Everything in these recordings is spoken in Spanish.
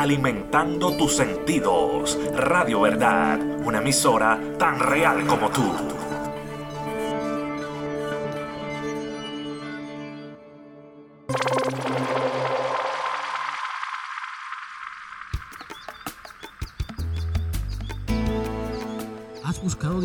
alimentando tus sentidos. Radio Verdad, una emisora tan real como tú.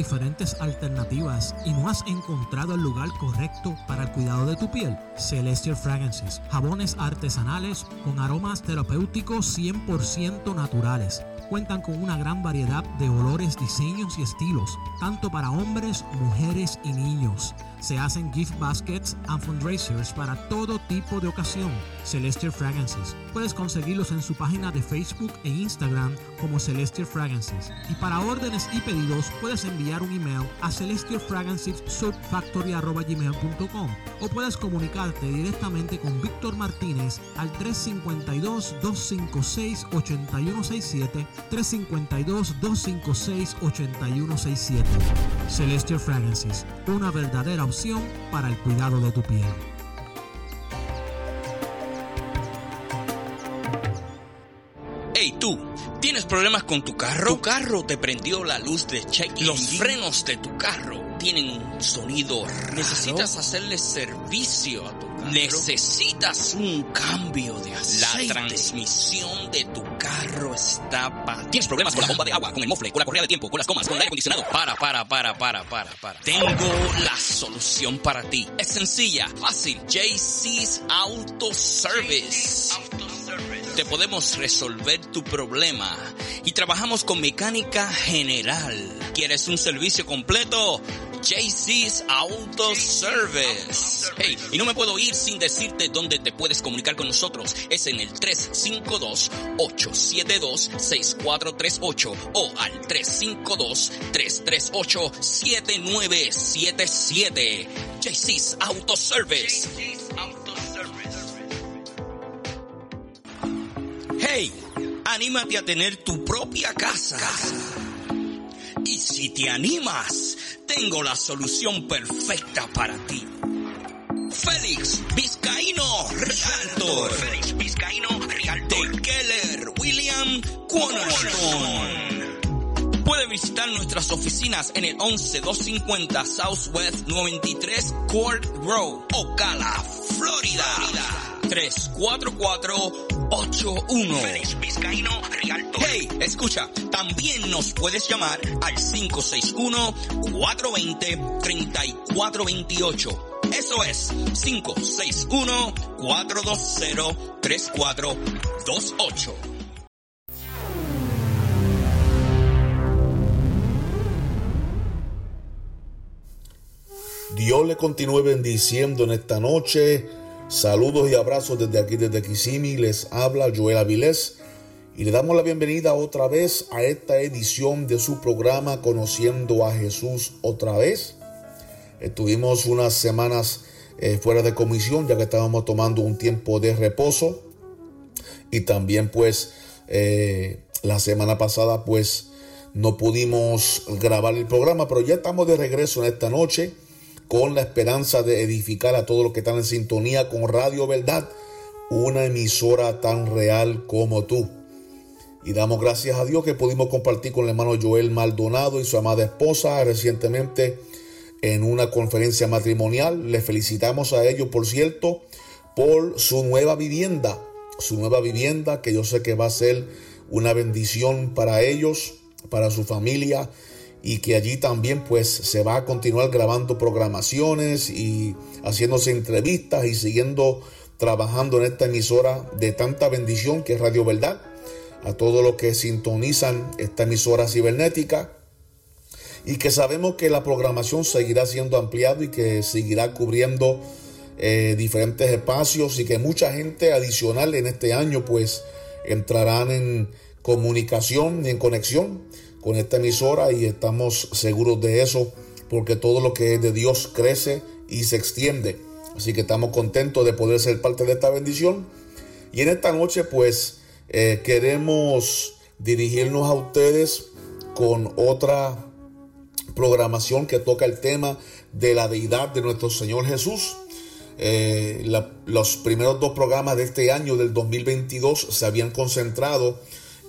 Diferentes alternativas y no has encontrado el lugar correcto para el cuidado de tu piel. Celestial Fragrances, jabones artesanales con aromas terapéuticos 100% naturales cuentan con una gran variedad de olores, diseños y estilos, tanto para hombres, mujeres y niños. Se hacen gift baskets and fundraisers para todo tipo de ocasión. Celestial Fragrances. Puedes conseguirlos en su página de Facebook e Instagram como Celestial Fragrances. Y para órdenes y pedidos puedes enviar un email a celestialfragrances.subfactory.com o puedes comunicarte directamente con Víctor Martínez al 352-256-8167 352-256-8167. Celestial Fragrances, una verdadera opción para el cuidado de tu piel. Hey tú, ¿tienes problemas con tu carro? ¿Tu carro te prendió la luz de check? Los frenos de tu carro tienen un sonido raro. Necesitas hacerle servicio a tu carro. Necesitas un cambio de aceite. La transmisión de tu carro está para. ¿Tienes problemas con la bomba de agua, con el mofle, con la correa de tiempo, con las gomas, con el aire acondicionado? Para, para, para, para, para, para. Tengo la solución para ti. Es sencilla, fácil. JC's Auto Service. Te podemos resolver tu problema y trabajamos con mecánica general. ¿Quieres un servicio completo? JC's Auto Service. Hey, y no me puedo ir sin decirte dónde te puedes comunicar con nosotros. Es en el 352-872-6438 o al 352-338-7977. JC's Auto Service. Hey, anímate a tener tu propia casa. Y si te animas, tengo la solución perfecta para ti. Félix Vizcaíno Realtor. Félix Vizcaíno Realtor. De Keller William Cornerstone. Puede visitar nuestras oficinas en el 11250 Southwest 93 Court Road, Ocala, Florida. 344-81. Félix Vizcaíno Realtor. Hey, escucha, también nos puedes llamar al 561-420-3428. Eso es 561-420-3428. Dios le continúe bendiciendo en esta noche. Saludos y abrazos desde aquí, desde Kissimmee. Les habla Joel Avilés y le damos la bienvenida otra vez a esta edición de su programa Conociendo a Jesús otra vez. Estuvimos unas semanas eh, fuera de comisión ya que estábamos tomando un tiempo de reposo y también pues eh, la semana pasada pues no pudimos grabar el programa, pero ya estamos de regreso en esta noche con la esperanza de edificar a todos los que están en sintonía con Radio Verdad, una emisora tan real como tú. Y damos gracias a Dios que pudimos compartir con el hermano Joel Maldonado y su amada esposa recientemente en una conferencia matrimonial. Les felicitamos a ellos, por cierto, por su nueva vivienda. Su nueva vivienda que yo sé que va a ser una bendición para ellos, para su familia y que allí también pues se va a continuar grabando programaciones y haciéndose entrevistas y siguiendo trabajando en esta emisora de tanta bendición que es Radio Verdad. A todos los que sintonizan esta emisora cibernética y que sabemos que la programación seguirá siendo ampliada y que seguirá cubriendo eh, diferentes espacios y que mucha gente adicional en este año pues entrarán en comunicación y en conexión con esta emisora y estamos seguros de eso porque todo lo que es de Dios crece y se extiende. Así que estamos contentos de poder ser parte de esta bendición. Y en esta noche pues eh, queremos dirigirnos a ustedes con otra programación que toca el tema de la deidad de nuestro Señor Jesús. eh, los primeros dos programas de este año, del 2022, se habían concentrado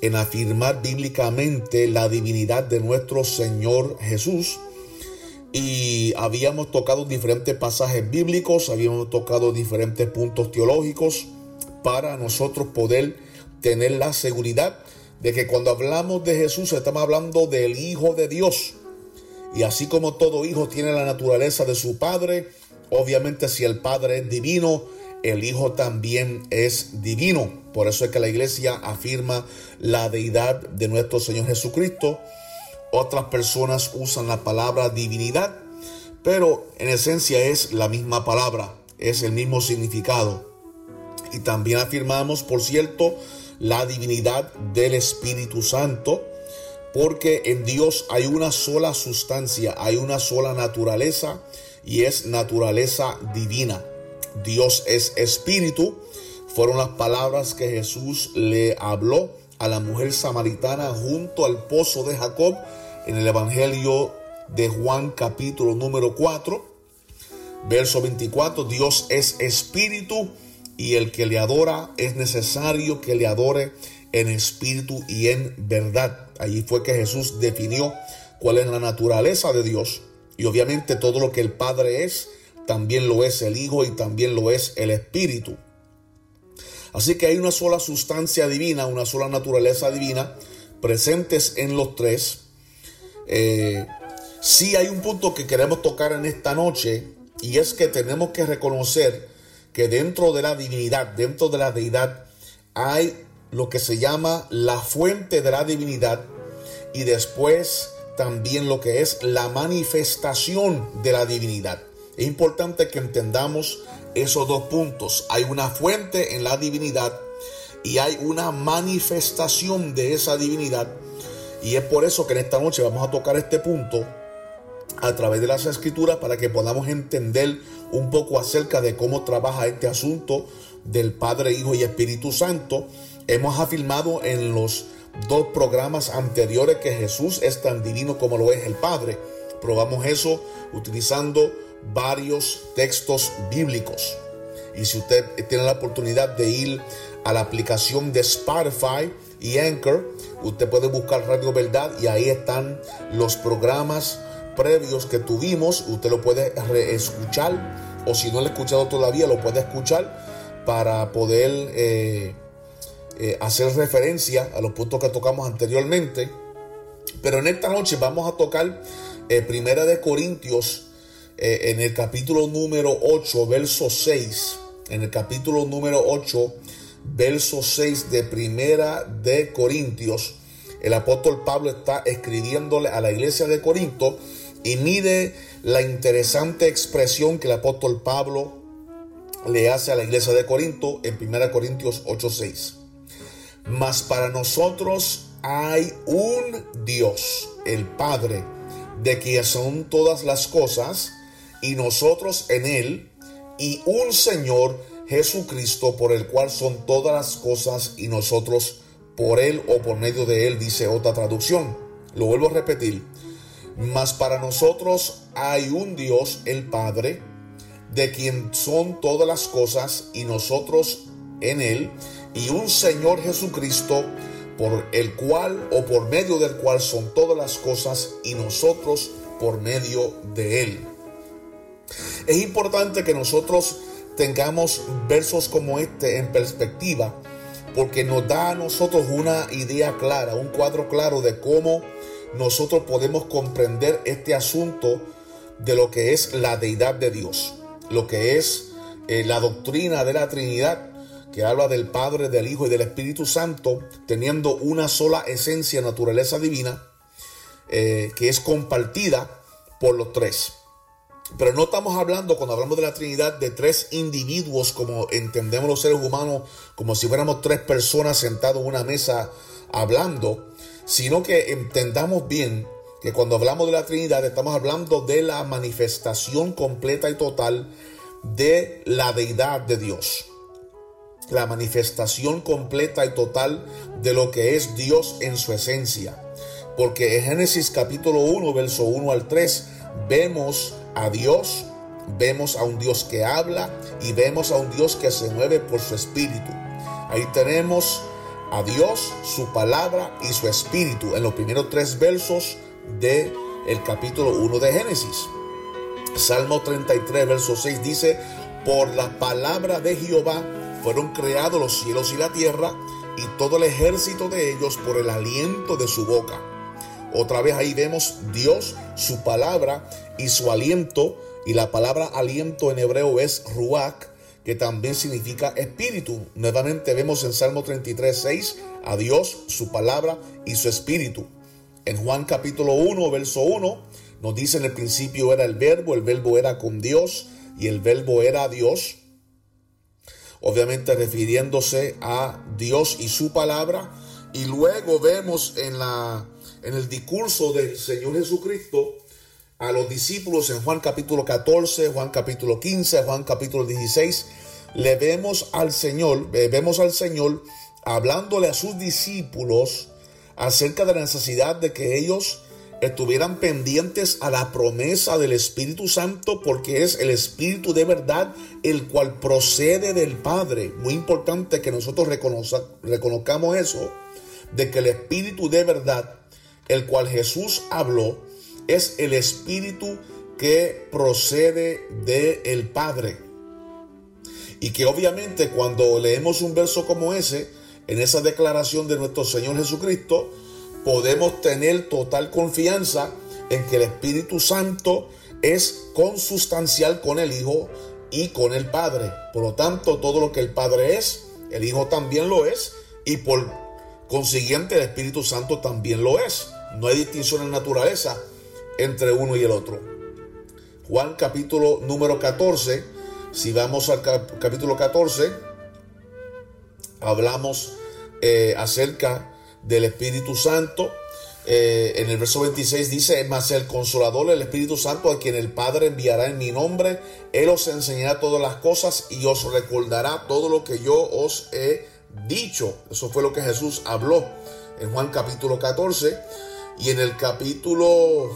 en afirmar bíblicamente la divinidad de nuestro Señor Jesús. Y habíamos tocado diferentes pasajes bíblicos, habíamos tocado diferentes puntos teológicos para nosotros poder tener la seguridad de que cuando hablamos de Jesús estamos hablando del Hijo de Dios. Y así como todo hijo tiene la naturaleza de su Padre, obviamente si el Padre es divino, el Hijo también es divino. Por eso es que la iglesia afirma la deidad de nuestro Señor Jesucristo. Otras personas usan la palabra divinidad, pero en esencia es la misma palabra, es el mismo significado. Y también afirmamos, por cierto, la divinidad del Espíritu Santo, porque en Dios hay una sola sustancia, hay una sola naturaleza y es naturaleza divina. Dios es espíritu, fueron las palabras que Jesús le habló a la mujer samaritana junto al pozo de Jacob en el Evangelio de Juan capítulo número 4, verso 24. Dios es espíritu y el que le adora es necesario que le adore en espíritu y en verdad. Allí fue que Jesús definió cuál es la naturaleza de Dios y obviamente todo lo que el Padre es, también lo es el Hijo y también lo es el Espíritu. Así que hay una sola sustancia divina, una sola naturaleza divina presentes en los tres. Eh, sí hay un punto que queremos tocar en esta noche y es que tenemos que reconocer que dentro de la divinidad, dentro de la deidad, hay lo que se llama la fuente de la divinidad y después también lo que es la manifestación de la divinidad. Es importante que entendamos esos dos puntos. Hay una fuente en la divinidad y hay una manifestación de esa divinidad. Y es por eso que en esta noche vamos a tocar este punto a través de las escrituras para que podamos entender un poco acerca de cómo trabaja este asunto del Padre, Hijo y Espíritu Santo. Hemos afirmado en los dos programas anteriores que Jesús es tan divino como lo es el Padre. Probamos eso utilizando varios textos bíblicos. Y si usted tiene la oportunidad de ir a la aplicación de Spotify y Anchor, usted puede buscar Radio Verdad y ahí están los programas previos que tuvimos. Usted lo puede escuchar o si no lo ha escuchado todavía, lo puede escuchar para poder eh, eh, hacer referencia a los puntos que tocamos anteriormente. Pero en esta noche vamos a tocar eh, Primera de Corintios eh, en el capítulo número 8, verso 6, en el capítulo número 8, verso 6 de Primera de Corintios, el apóstol Pablo está escribiéndole a la iglesia de Corinto y mide la interesante expresión que el apóstol Pablo le hace a la iglesia de Corinto en Primera Corintios 6 Mas para nosotros hay un Dios, el Padre, de quien son todas las cosas, y nosotros en Él, y un Señor Jesucristo por el cual son todas las cosas y nosotros por Él o por medio de Él, dice otra traducción. Lo vuelvo a repetir. Mas para nosotros hay un Dios, el Padre, de quien son todas las cosas y nosotros en Él, y un Señor Jesucristo, por el cual o por medio del cual son todas las cosas y nosotros por medio de Él. Es importante que nosotros tengamos versos como este en perspectiva porque nos da a nosotros una idea clara, un cuadro claro de cómo nosotros podemos comprender este asunto de lo que es la deidad de Dios, lo que es eh, la doctrina de la Trinidad, que habla del Padre, del Hijo y del Espíritu Santo, teniendo una sola esencia, naturaleza divina, eh, que es compartida por los tres. Pero no estamos hablando, cuando hablamos de la Trinidad, de tres individuos como entendemos los seres humanos, como si fuéramos tres personas sentados en una mesa hablando, sino que entendamos bien que cuando hablamos de la Trinidad estamos hablando de la manifestación completa y total de la deidad de Dios. La manifestación completa y total de lo que es Dios en su esencia. Porque en Génesis capítulo 1, verso 1 al 3, vemos a Dios vemos a un Dios que habla y vemos a un Dios que se mueve por su espíritu. Ahí tenemos a Dios, su palabra y su espíritu en los primeros tres versos del el capítulo 1 de Génesis. Salmo 33, verso 6 dice, por la palabra de Jehová fueron creados los cielos y la tierra y todo el ejército de ellos por el aliento de su boca. Otra vez ahí vemos Dios, su palabra y su aliento. Y la palabra aliento en hebreo es ruach, que también significa espíritu. Nuevamente vemos en Salmo 33, 6 a Dios, su palabra y su espíritu. En Juan capítulo 1, verso 1, nos dice en el principio era el verbo, el verbo era con Dios y el verbo era Dios. Obviamente refiriéndose a Dios y su palabra. Y luego vemos en, la, en el discurso del Señor Jesucristo a los discípulos en Juan capítulo 14, Juan capítulo 15, Juan capítulo 16, le vemos al Señor, vemos al Señor hablándole a sus discípulos acerca de la necesidad de que ellos estuvieran pendientes a la promesa del Espíritu Santo porque es el Espíritu de verdad el cual procede del Padre. Muy importante que nosotros reconozcamos eso, de que el Espíritu de verdad, el cual Jesús habló, es el Espíritu que procede del el Padre. Y que obviamente cuando leemos un verso como ese, en esa declaración de nuestro Señor Jesucristo, podemos tener total confianza en que el Espíritu Santo es consustancial con el Hijo y con el Padre. Por lo tanto, todo lo que el Padre es, el Hijo también lo es y por consiguiente el Espíritu Santo también lo es. No hay distinción en naturaleza entre uno y el otro. Juan capítulo número 14, si vamos al capítulo 14, hablamos eh, acerca del Espíritu Santo. Eh, en el verso 26 dice, mas el consolador, el Espíritu Santo, a quien el Padre enviará en mi nombre, Él os enseñará todas las cosas y os recordará todo lo que yo os he dicho. Eso fue lo que Jesús habló en Juan capítulo 14 y en el capítulo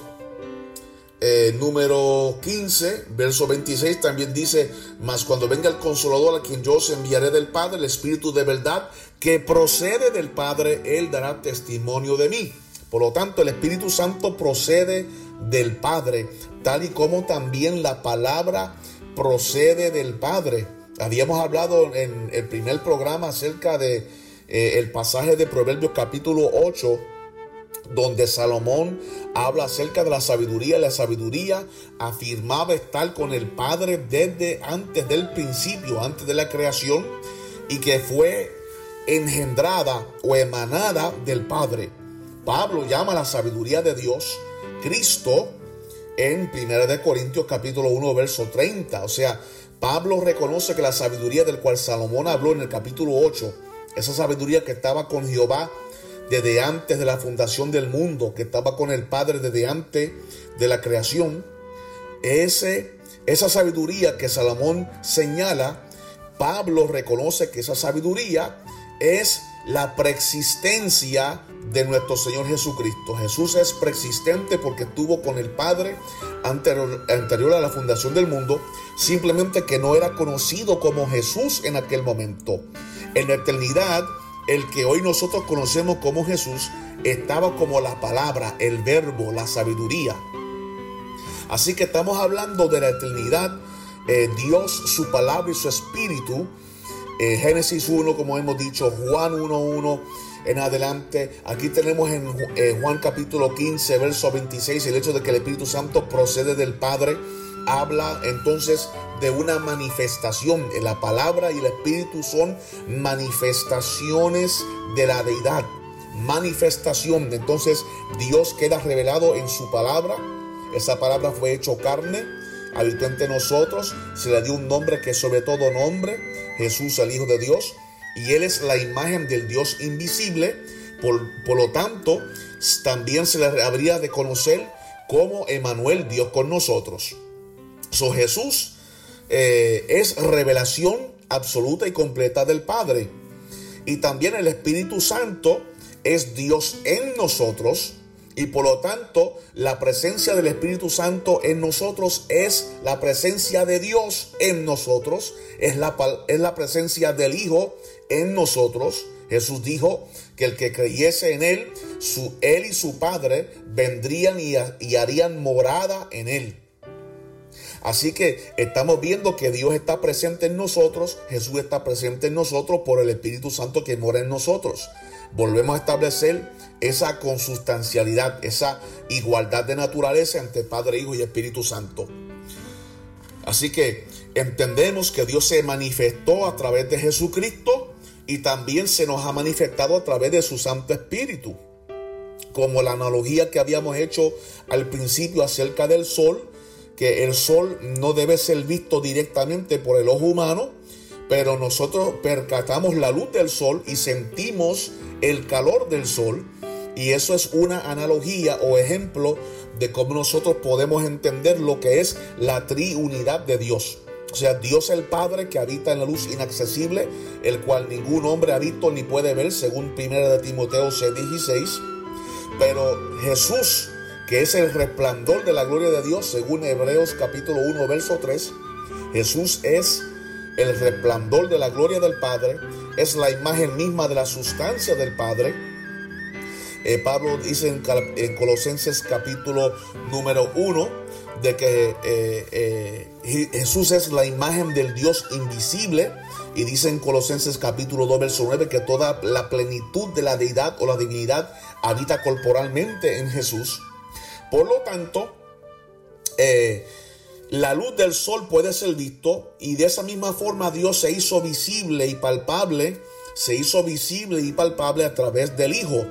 eh, número 15, verso 26 también dice, mas cuando venga el consolador a quien yo os enviaré del Padre, el Espíritu de verdad que procede del Padre, Él dará testimonio de mí. Por lo tanto, el Espíritu Santo procede del Padre, tal y como también la palabra procede del Padre. Habíamos hablado en el primer programa acerca de eh, el pasaje de Proverbios capítulo 8 donde Salomón habla acerca de la sabiduría. La sabiduría afirmaba estar con el Padre desde antes del principio, antes de la creación, y que fue engendrada o emanada del Padre. Pablo llama la sabiduría de Dios Cristo en 1 Corintios capítulo 1 verso 30. O sea, Pablo reconoce que la sabiduría del cual Salomón habló en el capítulo 8, esa sabiduría que estaba con Jehová desde antes de la fundación del mundo, que estaba con el Padre desde antes de la creación, ese, esa sabiduría que Salomón señala, Pablo reconoce que esa sabiduría es la preexistencia de nuestro Señor Jesucristo. Jesús es preexistente porque estuvo con el Padre anterior, a la fundación del mundo, simplemente que no era conocido como Jesús en aquel momento. En la eternidad, el que hoy nosotros conocemos como Jesús estaba como la palabra, el verbo, la sabiduría. Así que estamos hablando de la eternidad, eh, Dios, su palabra y su espíritu. Eh, Génesis 1, como hemos dicho, Juan 1.1 en adelante. Aquí tenemos en eh, Juan capítulo 15, verso 26, el hecho de que el Espíritu Santo procede del Padre habla entonces de una manifestación. La palabra y el Espíritu son manifestaciones de la deidad. Manifestación. Entonces Dios queda revelado en su palabra. Esa palabra fue hecho carne. Habitó entre nosotros. Se le dio un nombre que sobre todo nombre. Jesús el Hijo de Dios. Y Él es la imagen del Dios invisible. Por, por lo tanto, también se le habría de conocer como Emanuel, Dios con nosotros. So, Jesús eh, es revelación absoluta y completa del Padre. Y también el Espíritu Santo es Dios en nosotros Y por lo tanto, la presencia del Espíritu Santo en nosotros es la presencia de Dios en nosotros, es la, es la presencia del Hijo en nosotros. Jesús dijo que el que creyese en Él, su, Él y su Padre vendrían y, y harían morada en Él. Así que estamos viendo que Dios está presente en nosotros, Jesús está presente en nosotros por el Espíritu Santo que mora en nosotros. Volvemos a establecer esa consustancialidad, esa igualdad de naturaleza entre Padre, Hijo y Espíritu Santo. Así que entendemos que Dios se manifestó a través de Jesucristo y también se nos ha manifestado a través de su Santo Espíritu. Como la analogía que habíamos hecho al principio acerca del sol, que el sol no debe ser visto directamente por el ojo humano, pero nosotros percatamos la luz del sol y sentimos el calor del sol. Y eso es una analogía o ejemplo de cómo nosotros podemos entender lo que es la triunidad de Dios. O sea, Dios el Padre que habita en la luz inaccesible, el cual ningún hombre ha visto ni puede ver, según 1 de Timoteo 6:16. Pero Jesús, que es el resplandor de la gloria de Dios, según Hebreos capítulo 1, verso 3, Jesús es el resplandor de la gloria del Padre, es la imagen misma de la sustancia del Padre. Eh, Pablo dice en, Colosenses capítulo número 1 de que eh, eh, Jesús es la imagen del Dios invisible. Y dice en Colosenses capítulo 2, verso 9, que toda la plenitud de la deidad o la divinidad habita corporalmente en Jesús. Por lo tanto, la luz del sol puede ser visto y de esa misma forma Dios se hizo visible y palpable, se hizo visible y palpable a través del Hijo.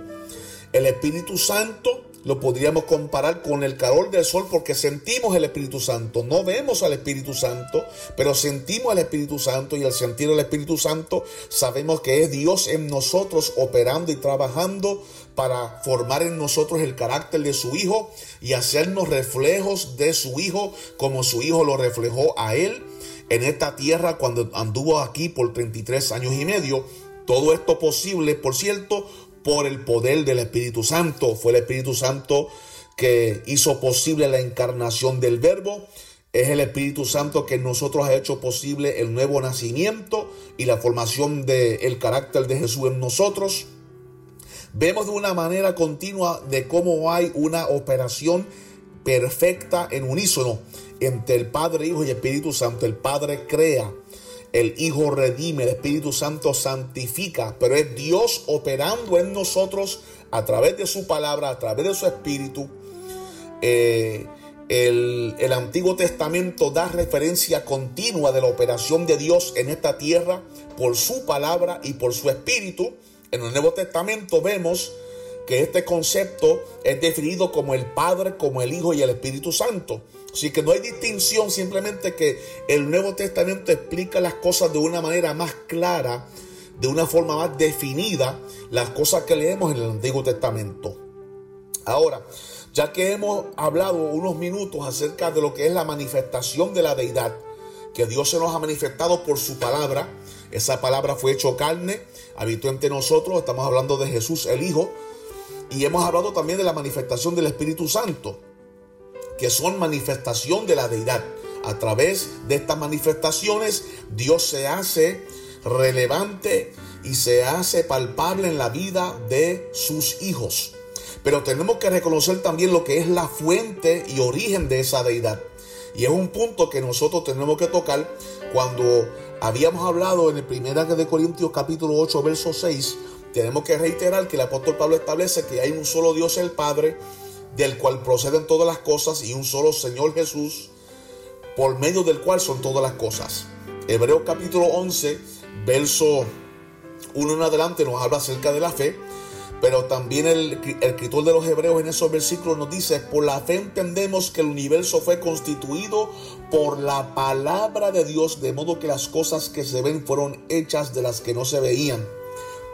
El Espíritu Santo lo podríamos comparar con el calor del sol porque sentimos el Espíritu Santo. No vemos al Espíritu Santo, pero sentimos al Espíritu Santo y al sentir el Espíritu Santo sabemos que es Dios en nosotros operando y trabajando para formar en nosotros el carácter de su Hijo y hacernos reflejos de su Hijo como su Hijo lo reflejó a Él en esta tierra cuando anduvo aquí por 33 años y medio. Todo esto posible, por cierto, por el poder del Espíritu Santo. Fue el Espíritu Santo que hizo posible la encarnación del Verbo. Es el Espíritu Santo que en nosotros ha hecho posible el nuevo nacimiento y la formación del carácter de Jesús en nosotros. Vemos de una manera continua de cómo hay una operación perfecta en unísono entre el Padre, Hijo y Espíritu Santo. El Padre crea, el Hijo redime, el Espíritu Santo santifica, pero es Dios operando en nosotros a través de su palabra, a través de su Espíritu. Eh, el, el, Antiguo Testamento da referencia continua de la operación de Dios en esta tierra por su palabra y por su Espíritu. En el Nuevo Testamento vemos que este concepto es definido como el Padre, como el Hijo y el Espíritu Santo. Así que no hay distinción, simplemente que el Nuevo Testamento explica las cosas de una manera más clara, de una forma más definida, las cosas que leemos en el Antiguo Testamento. Ahora, ya que hemos hablado unos minutos acerca de lo que es la manifestación de la deidad, que Dios se nos ha manifestado por su palabra, esa palabra fue hecho carne, habitó entre nosotros, estamos hablando de Jesús el Hijo, y hemos hablado también de la manifestación del Espíritu Santo que son manifestación de la deidad. A través de estas manifestaciones Dios se hace relevante y se hace palpable en la vida de sus hijos. Pero tenemos que reconocer también lo que es la fuente y origen de esa deidad. Y es un punto que nosotros tenemos que tocar cuando habíamos hablado en el 1 de Corintios capítulo 8 verso 6. Tenemos que reiterar que el apóstol Pablo establece que hay un solo Dios el Padre del cual proceden todas las cosas, y un solo Señor Jesús, por medio del cual son todas las cosas. Hebreos capítulo 11, verso 1 en adelante nos habla acerca de la fe, pero también el, el, escritor de los Hebreos en esos versículos nos dice, por la fe entendemos que el universo fue constituido por la palabra de Dios, de modo que las cosas que se ven fueron hechas de las que no se veían.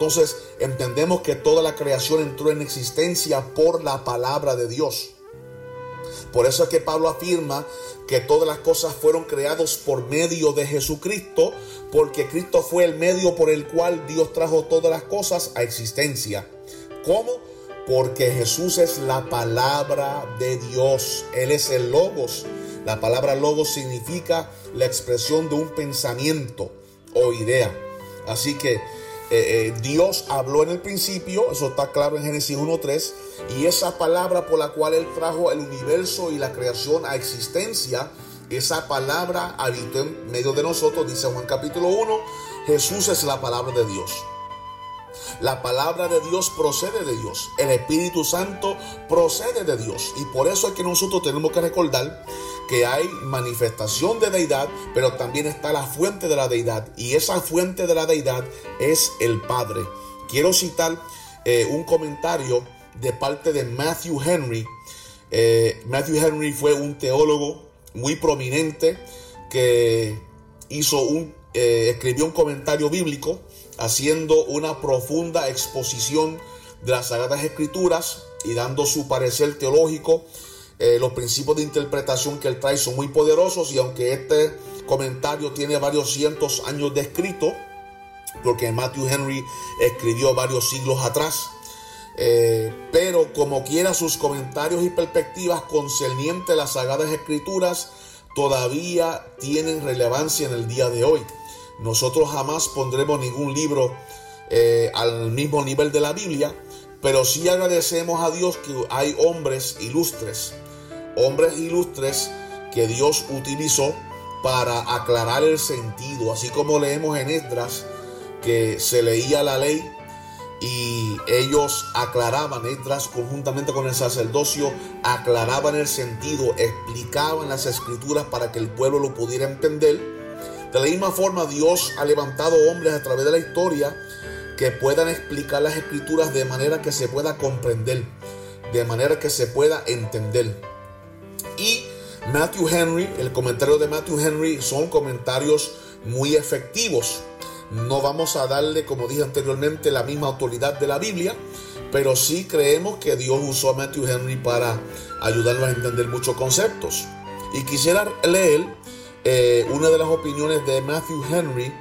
Entonces entendemos que toda la creación entró en existencia por la palabra de Dios. Por eso es que Pablo afirma que todas las cosas fueron creadas por medio de Jesucristo, porque Cristo fue el medio por el cual Dios trajo todas las cosas a existencia. ¿Cómo? porque Jesús es la palabra de Dios. Él es el logos. La palabra logos significa la expresión de un pensamiento o idea. Así que eh, eh, Dios habló en el principio, eso está claro en Génesis 1.3, y esa palabra por la cual Él trajo el universo y la creación a existencia, esa palabra habitó en medio de nosotros, dice Juan capítulo 1, Jesús es la palabra de Dios. La palabra de Dios procede de Dios. El Espíritu Santo procede de Dios. Y por eso es que nosotros tenemos que recordar que hay manifestación de deidad, pero también está la fuente de la deidad. Y esa fuente de la deidad es el Padre. Quiero citar eh, un comentario de parte de Matthew Henry. Eh, Matthew Henry fue un teólogo muy prominente que hizo un, eh, escribió un comentario bíblico haciendo una profunda exposición de las Sagradas Escrituras y dando su parecer teológico eh, los principios de interpretación que él trae son muy poderosos y aunque este comentario tiene varios cientos años de escrito, porque Matthew Henry escribió varios siglos atrás, eh, pero como quiera sus comentarios y perspectivas concernientes a las sagradas escrituras todavía tienen relevancia en el día de hoy. Nosotros jamás pondremos ningún libro eh, al mismo nivel de la Biblia, pero sí agradecemos a Dios que hay hombres ilustres hombres ilustres que Dios utilizó para aclarar el sentido, así como leemos en Esdras que se leía la ley y ellos aclaraban, Esdras conjuntamente con el sacerdocio, aclaraban el sentido, explicaban las escrituras para que el pueblo lo pudiera entender. De la misma forma, Dios ha levantado hombres a través de la historia que puedan explicar las escrituras de manera que se pueda comprender, de manera que se pueda entender. Y Matthew Henry, el comentario de Matthew Henry son comentarios muy efectivos. No vamos a darle, como dije anteriormente, la misma autoridad de la Biblia, pero sí creemos que Dios usó a Matthew Henry para ayudarnos a entender muchos conceptos. Y quisiera leer eh, una de las opiniones de Matthew Henry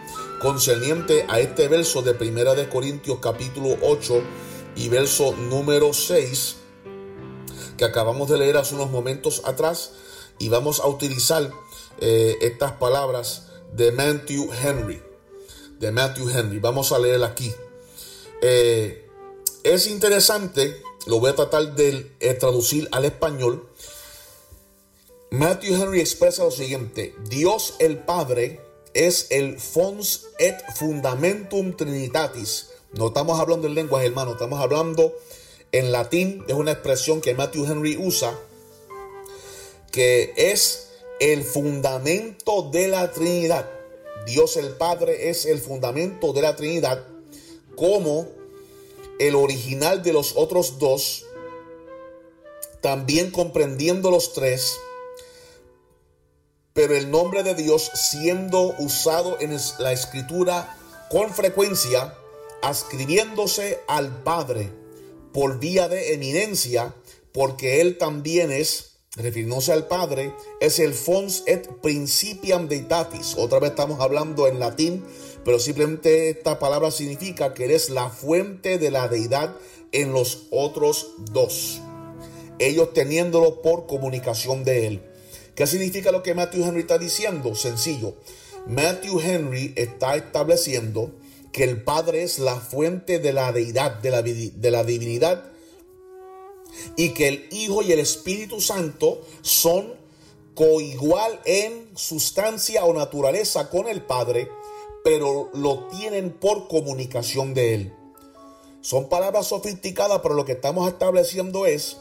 concerniente a este verso de Primera de Corintios capítulo 8 y verso número 6 que acabamos de leer hace unos momentos atrás y vamos a utilizar eh, estas palabras de Matthew Henry. De Matthew Henry. Vamos a leer aquí. Eh, es interesante, lo voy a tratar de traducir al español. Matthew Henry expresa lo siguiente: Dios el Padre es el fons et fundamentum trinitatis. No estamos hablando en lenguas, hermano, estamos hablando en latín es una expresión que Matthew Henry usa, que es el fundamento de la Trinidad. Dios el Padre es el fundamento de la Trinidad, como el original de los otros dos, también comprendiendo los tres, pero el nombre de Dios siendo usado en la escritura con frecuencia, ascribiéndose al Padre por vía de eminencia, porque él también es, refiriéndose al Padre, es el fons et principiam deitatis. Otra vez estamos hablando en latín, pero simplemente esta palabra significa que eres la fuente de la deidad en los otros dos. Ellos teniéndolo por comunicación de él. ¿Qué significa lo que Matthew Henry está diciendo? Sencillo. Matthew Henry está estableciendo que el Padre es la fuente de la deidad, de la, de la divinidad, y que el Hijo y el Espíritu Santo son coigual en sustancia o naturaleza con el Padre, pero lo tienen por comunicación de Él. Son palabras sofisticadas, pero lo que estamos estableciendo es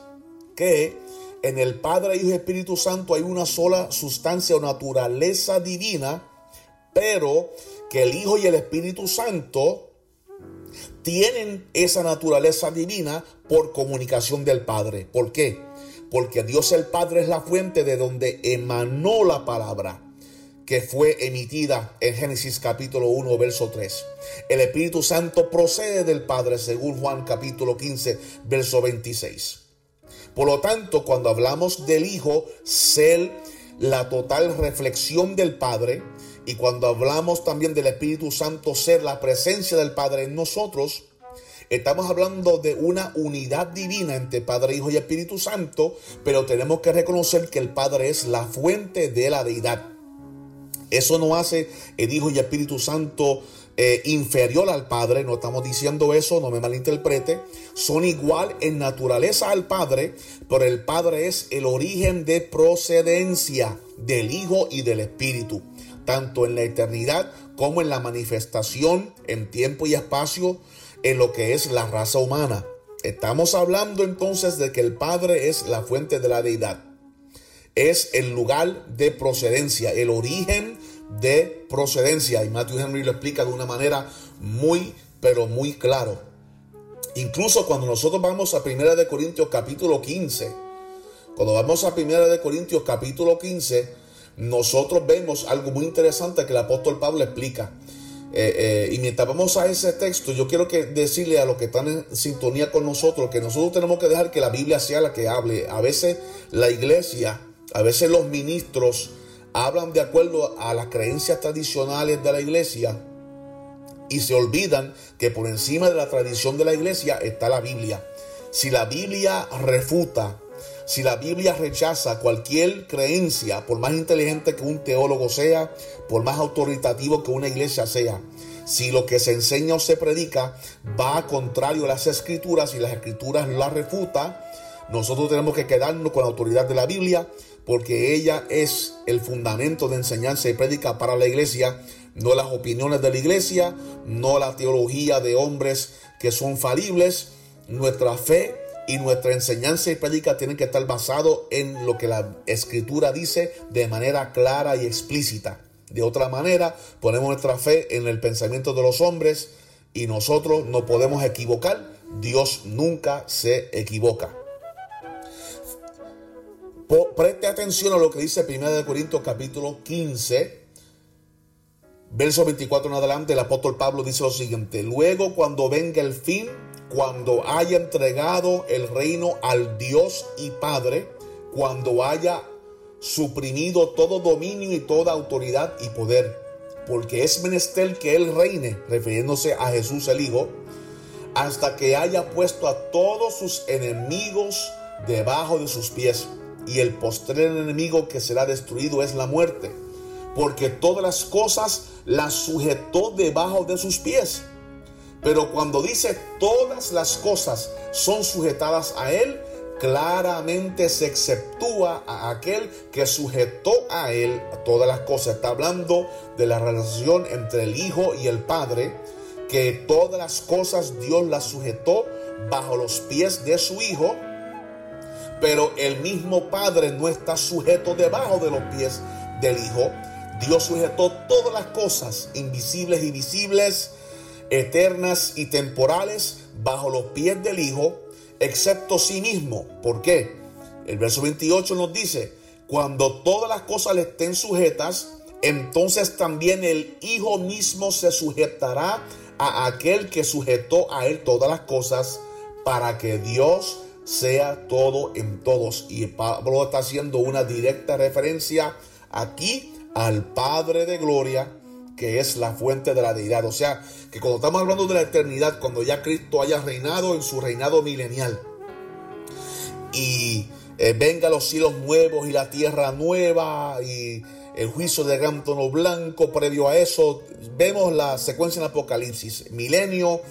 que en el Padre, Hijo y Espíritu Santo hay una sola sustancia o naturaleza divina, pero que el Hijo y el Espíritu Santo tienen esa naturaleza divina por comunicación del Padre. ¿Por qué? Porque Dios el Padre es la fuente de donde emanó la palabra que fue emitida en Génesis capítulo 1, verso 3. El Espíritu Santo procede del Padre según Juan capítulo 15, verso 26. Por lo tanto, cuando hablamos del Hijo, ser la total reflexión del Padre, y cuando hablamos también del Espíritu Santo ser la presencia del Padre en nosotros, Estamos hablando de una unidad divina entre Padre, Hijo y Espíritu Santo, pero tenemos que reconocer que el Padre es la fuente de la deidad. Eso no hace el Hijo y Espíritu Santo eh, inferior al Padre, no estamos diciendo eso, no me malinterprete, son igual en naturaleza al Padre, pero el Padre es el origen de procedencia del Hijo y del Espíritu, tanto en la eternidad como en la manifestación en tiempo y espacio en lo que es la raza humana. Estamos hablando entonces de que el Padre es la fuente de la deidad. Es el lugar de procedencia, el origen de procedencia. Y Matthew Henry lo explica de una manera muy, pero muy claro. Incluso cuando nosotros vamos a Primera de Corintios capítulo 15, cuando vamos a Primera de Corintios capítulo 15, nosotros vemos algo muy interesante que el apóstol Pablo explica. Eh, eh, y mientras vamos a ese texto, yo quiero decirle a los que están en sintonía con nosotros que nosotros tenemos que dejar que la Biblia sea la que hable. A veces la iglesia, a veces los ministros hablan de acuerdo a las creencias tradicionales de la iglesia y se olvidan que por encima de la tradición de la iglesia está la Biblia. Si la Biblia refuta, si la Biblia rechaza cualquier creencia, por más inteligente que un teólogo sea, por más autoritativo que una iglesia sea, si lo que se enseña o se predica va contrario a las escrituras y las escrituras la refuta, nosotros tenemos que quedarnos con la autoridad de la Biblia porque ella es el fundamento de enseñanza y prédica para la iglesia, no las opiniones de la iglesia, no la teología de hombres que son falibles. Nuestra fe y nuestra enseñanza y prédica tienen que estar basado en lo que la escritura dice de manera clara y explícita. De otra manera, ponemos nuestra fe en el pensamiento de los hombres y nosotros no podemos equivocar. Dios nunca se equivoca. Preste atención a lo que dice 1 Corintios capítulo 15, verso 24 en adelante. El apóstol Pablo dice lo siguiente, luego cuando venga el fin, cuando haya entregado el reino al Dios y Padre, cuando haya suprimido todo dominio y toda autoridad y poder, porque es menester que Él reine, refiriéndose a Jesús el Hijo, hasta que haya puesto a todos sus enemigos debajo de sus pies y el postrer enemigo que será destruido es la muerte, porque todas las cosas las sujetó debajo de sus pies. Pero cuando dice todas las cosas son sujetadas a él, claramente se exceptúa a aquel que sujetó a él todas las cosas. Está hablando de la relación entre el Hijo y el Padre, que todas las cosas Dios las sujetó bajo los pies de su Hijo pero el mismo Padre no está sujeto debajo de los pies del Hijo. Dios sujetó todas las cosas, invisibles y visibles, eternas y temporales, bajo los pies del Hijo, excepto sí mismo. ¿Por qué? El verso 28 nos dice, cuando todas las cosas le estén sujetas, entonces también el Hijo mismo se sujetará a aquel que sujetó a él todas las cosas, para que Dios sea todo en todos. Y Pablo está haciendo una directa referencia aquí al Padre de Gloria, que es la fuente de la deidad. O sea, que cuando estamos hablando de la eternidad, cuando ya Cristo haya reinado en su reinado milenial, y eh, venga los cielos nuevos y la tierra nueva, y el juicio de gran tono blanco, previo a eso, vemos la secuencia en Apocalipsis, milenio,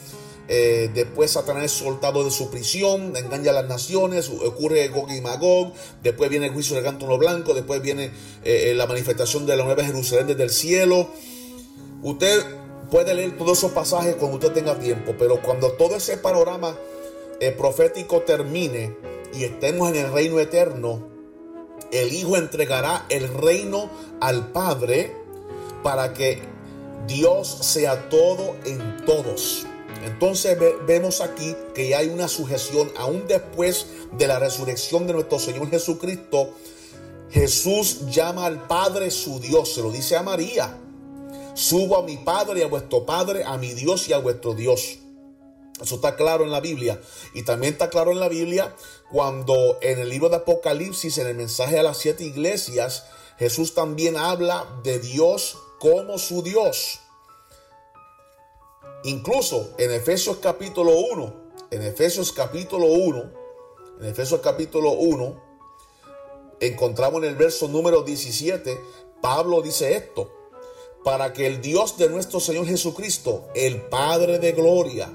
eh, después Satanás es soltado de su prisión, engaña a las naciones, ocurre Gog y Magog, después viene el juicio del cantono blanco, después viene eh, eh, la manifestación de la nueva Jerusalén desde el cielo. Usted puede leer todos esos pasajes cuando usted tenga tiempo, pero cuando todo ese panorama profético termine y estemos en el reino eterno, el Hijo entregará el reino al Padre para que Dios sea todo en todos. Entonces vemos aquí que hay una sujeción, aún después de la resurrección de nuestro Señor Jesucristo, Jesús llama al Padre su Dios, se lo dice a María. Subo a mi Padre y a vuestro Padre, a mi Dios y a vuestro Dios. Eso está claro en la Biblia. Y también está claro en la Biblia cuando en el libro de Apocalipsis, en el mensaje a las siete iglesias, Jesús también habla de Dios como su Dios. Incluso en Efesios capítulo 1, en Efesios capítulo 1, en Efesios capítulo 1, encontramos en el verso número 17, Pablo dice esto, para que el Dios de nuestro Señor Jesucristo, el Padre de Gloria,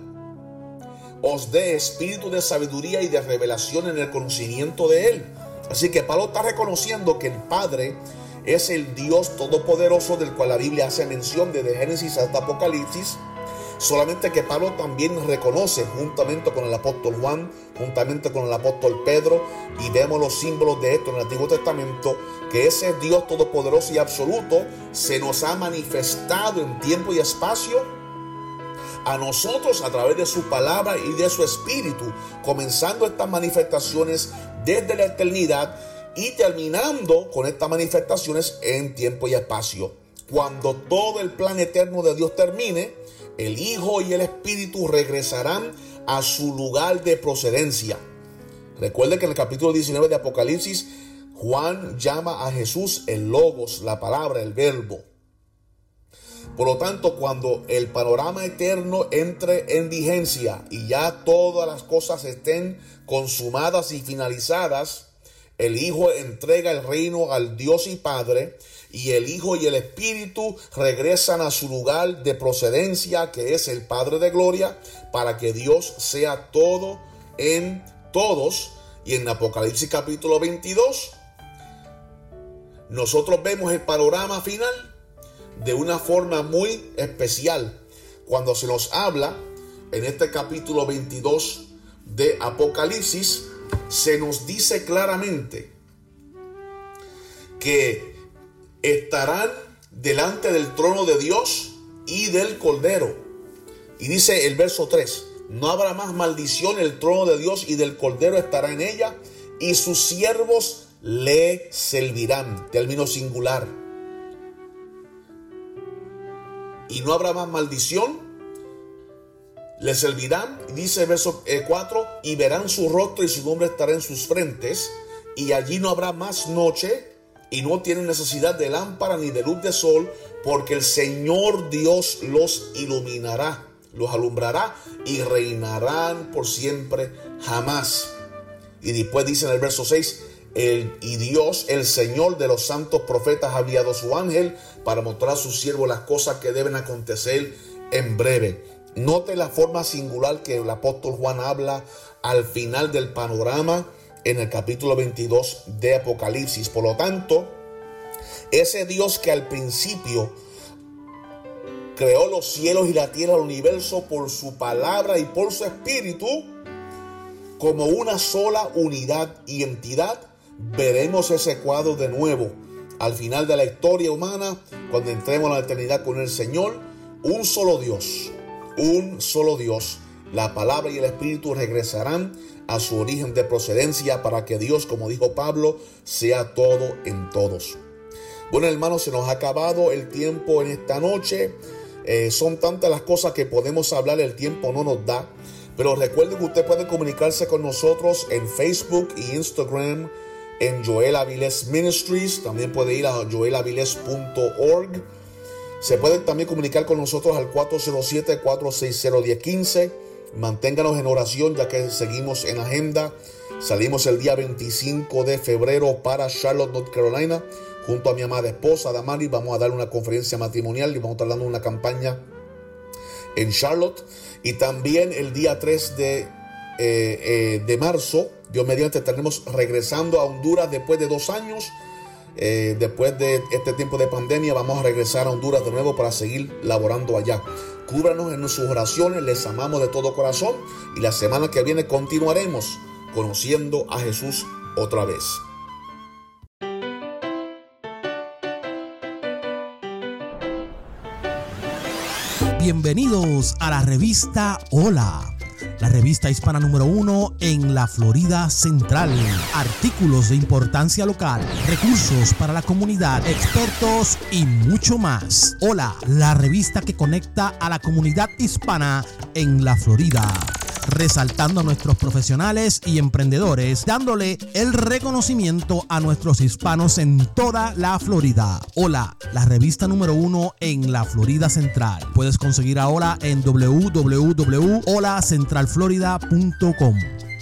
os dé espíritu de sabiduría y de revelación en el conocimiento de Él. Así que Pablo está reconociendo que el Padre es el Dios todopoderoso del cual la Biblia hace mención desde Génesis hasta Apocalipsis. Solamente que Pablo también reconoce, juntamente con el apóstol Juan, juntamente con el apóstol Pedro, y vemos los símbolos de esto en el Antiguo Testamento, que ese Dios todopoderoso y absoluto se nos ha manifestado en tiempo y espacio a nosotros a través de su palabra y de su espíritu, comenzando estas manifestaciones desde la eternidad y terminando con estas manifestaciones en tiempo y espacio. Cuando todo el plan eterno de Dios termine, el Hijo y el Espíritu regresarán a su lugar de procedencia. Recuerde que en el capítulo 19 de Apocalipsis, Juan llama a Jesús el Logos, la palabra, el verbo. Por lo tanto, cuando el panorama eterno entre en vigencia y ya todas las cosas estén consumadas y finalizadas, el Hijo entrega el reino al Dios y Padre y el Hijo y el Espíritu regresan a su lugar de procedencia, que es el Padre de Gloria, para que Dios sea todo en todos. Y en Apocalipsis capítulo 22, nosotros vemos el panorama final de una forma muy especial cuando se nos habla en este capítulo 22 de Apocalipsis, se nos dice claramente que estarán delante del trono de Dios y del Cordero. Y dice el verso 3, no habrá más maldición, el trono de Dios y del Cordero estará en ella y sus siervos le servirán. Término singular y no habrá más maldición. Le servirán, dice el verso 4, eh, y verán su rostro y su nombre estará en sus frentes, y allí no habrá más noche, y no tienen necesidad de lámpara ni de luz de sol, porque el Señor Dios los iluminará, los alumbrará y reinarán por siempre jamás. Y después dice en el verso 6, el, y Dios, el Señor de los santos profetas, ha enviado su ángel para mostrar a sus siervos las cosas que deben acontecer en breve. Note la forma singular que el apóstol Juan habla al final del panorama en el capítulo 22 de Apocalipsis. Por lo tanto, ese Dios que al principio creó los cielos y la tierra, el universo por su palabra y por su espíritu, como una sola unidad y entidad, veremos ese cuadro de nuevo al final de la historia humana, cuando entremos a la eternidad con el Señor, un solo Dios, un solo Dios. La palabra y el Espíritu regresarán a su origen de procedencia para que Dios, como dijo Pablo, sea todo en todos. Bueno, hermanos, se nos ha acabado el tiempo en esta noche. Eh, son tantas las cosas que podemos hablar, el tiempo no nos da. Pero recuerden que usted puede comunicarse con nosotros en Facebook e Instagram en Joel Avilés Ministries. También puede ir a joelaviles.org. Se puede también comunicar con nosotros al 407-460-1015. Manténganos en oración ya que seguimos en agenda. Salimos el día 25 de febrero para Charlotte, North Carolina, junto a mi amada esposa Damari. Vamos a dar una conferencia matrimonial y vamos a estar dando una campaña en Charlotte. Y también el día 3 de, eh, eh, de marzo Dios mediante estaremos regresando a Honduras después de dos años. Eh, después de este tiempo de pandemia vamos a regresar a Honduras de nuevo para seguir laborando allá. Cúbranos en sus oraciones, les amamos de todo corazón y la semana que viene continuaremos conociendo a Jesús otra vez. Bienvenidos a la revista Hola la revista hispana número uno en la Florida Central. Artículos de importancia local, recursos para la comunidad, expertos y mucho más. Hola, la revista que conecta a la comunidad hispana en la Florida. Resaltando a nuestros profesionales y emprendedores, dándole el reconocimiento a nuestros hispanos en toda la Florida. Hola, la revista número uno en la Florida Central. Puedes conseguir ahora en www.holacentralflorida.com.